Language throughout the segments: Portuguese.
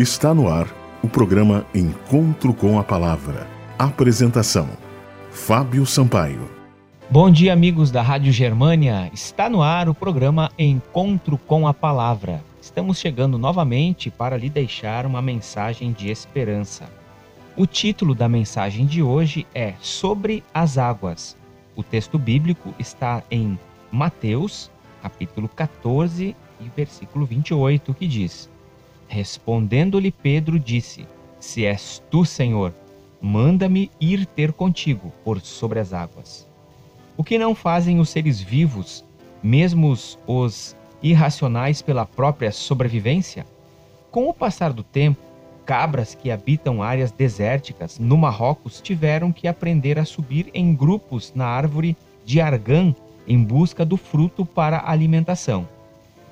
Está no ar o programa Encontro com a Palavra. Apresentação: Fábio Sampaio. Bom dia, amigos da Rádio Germânia. Está no ar o programa Encontro com a Palavra. Estamos chegando novamente para lhe deixar uma mensagem de esperança. O título da mensagem de hoje é Sobre as Águas. O texto bíblico está em Mateus, capítulo 14 e versículo 28, que diz: Respondendo-lhe Pedro, disse: Se és tu, Senhor, manda-me ir ter contigo por sobre as águas. O que não fazem os seres vivos, mesmo os irracionais pela própria sobrevivência? Com o passar do tempo, cabras que habitam áreas desérticas no Marrocos tiveram que aprender a subir em grupos na árvore de argan em busca do fruto para alimentação.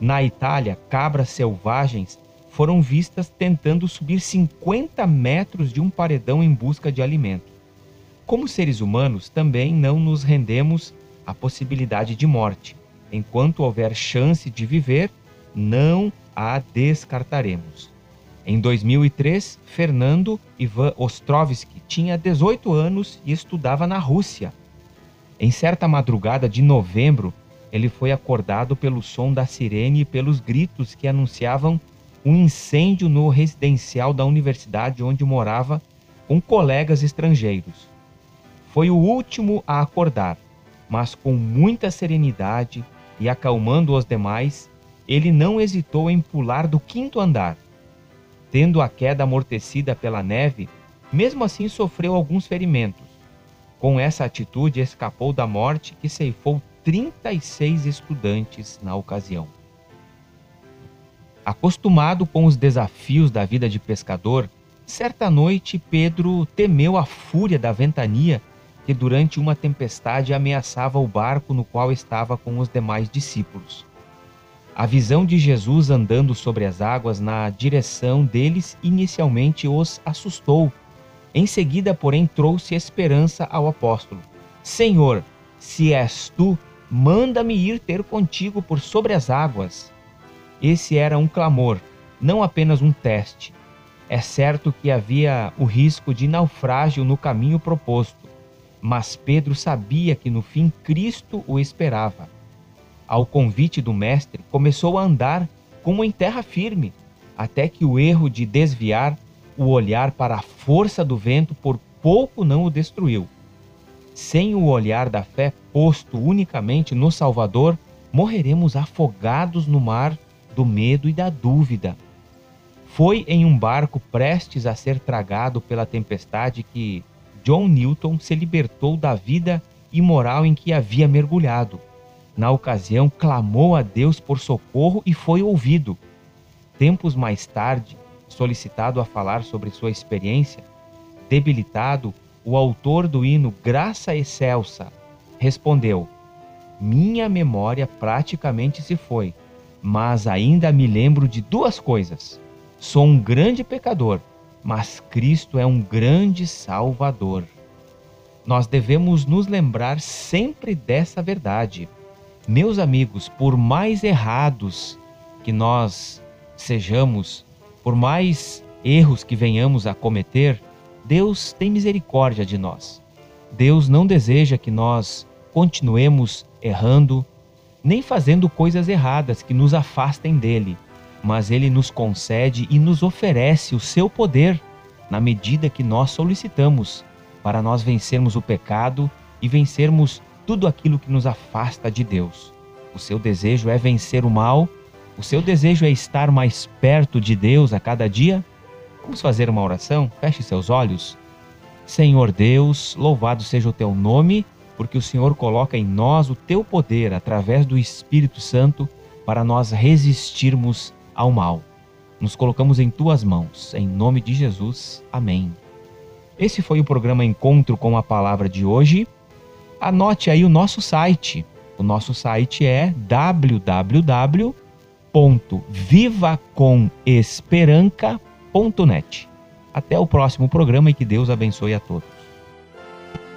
Na Itália, cabras selvagens foram vistas tentando subir 50 metros de um paredão em busca de alimento. Como seres humanos, também não nos rendemos à possibilidade de morte. Enquanto houver chance de viver, não a descartaremos. Em 2003, Fernando Ivan Ostrovsky tinha 18 anos e estudava na Rússia. Em certa madrugada de novembro, ele foi acordado pelo som da sirene e pelos gritos que anunciavam um incêndio no residencial da universidade onde morava com colegas estrangeiros. Foi o último a acordar, mas com muita serenidade e acalmando os demais, ele não hesitou em pular do quinto andar. Tendo a queda amortecida pela neve, mesmo assim sofreu alguns ferimentos. Com essa atitude, escapou da morte que ceifou 36 estudantes na ocasião. Acostumado com os desafios da vida de pescador, certa noite Pedro temeu a fúria da ventania que durante uma tempestade ameaçava o barco no qual estava com os demais discípulos. A visão de Jesus andando sobre as águas na direção deles inicialmente os assustou. Em seguida, porém, trouxe esperança ao apóstolo. Senhor, se és tu, manda-me ir ter contigo por sobre as águas. Esse era um clamor, não apenas um teste. É certo que havia o risco de naufrágio no caminho proposto, mas Pedro sabia que no fim Cristo o esperava. Ao convite do Mestre, começou a andar como em terra firme, até que o erro de desviar o olhar para a força do vento por pouco não o destruiu. Sem o olhar da fé posto unicamente no Salvador, morreremos afogados no mar do medo e da dúvida. Foi em um barco prestes a ser tragado pela tempestade que John Newton se libertou da vida imoral em que havia mergulhado. Na ocasião, clamou a Deus por socorro e foi ouvido. Tempos mais tarde, solicitado a falar sobre sua experiência, debilitado, o autor do hino Graça Excelsa respondeu: Minha memória praticamente se foi, mas ainda me lembro de duas coisas. Sou um grande pecador, mas Cristo é um grande Salvador. Nós devemos nos lembrar sempre dessa verdade. Meus amigos, por mais errados que nós sejamos, por mais erros que venhamos a cometer, Deus tem misericórdia de nós. Deus não deseja que nós continuemos errando, nem fazendo coisas erradas que nos afastem dele, mas ele nos concede e nos oferece o seu poder na medida que nós solicitamos, para nós vencermos o pecado e vencermos tudo aquilo que nos afasta de Deus. O seu desejo é vencer o mal, o seu desejo é estar mais perto de Deus a cada dia Vamos fazer uma oração? Feche seus olhos. Senhor Deus, louvado seja o teu nome, porque o Senhor coloca em nós o teu poder através do Espírito Santo para nós resistirmos ao mal. Nos colocamos em tuas mãos, em nome de Jesus. Amém. Esse foi o programa Encontro com a Palavra de hoje. Anote aí o nosso site. O nosso site é www.vivacomesperanca.com net. Até o próximo programa e que Deus abençoe a todos.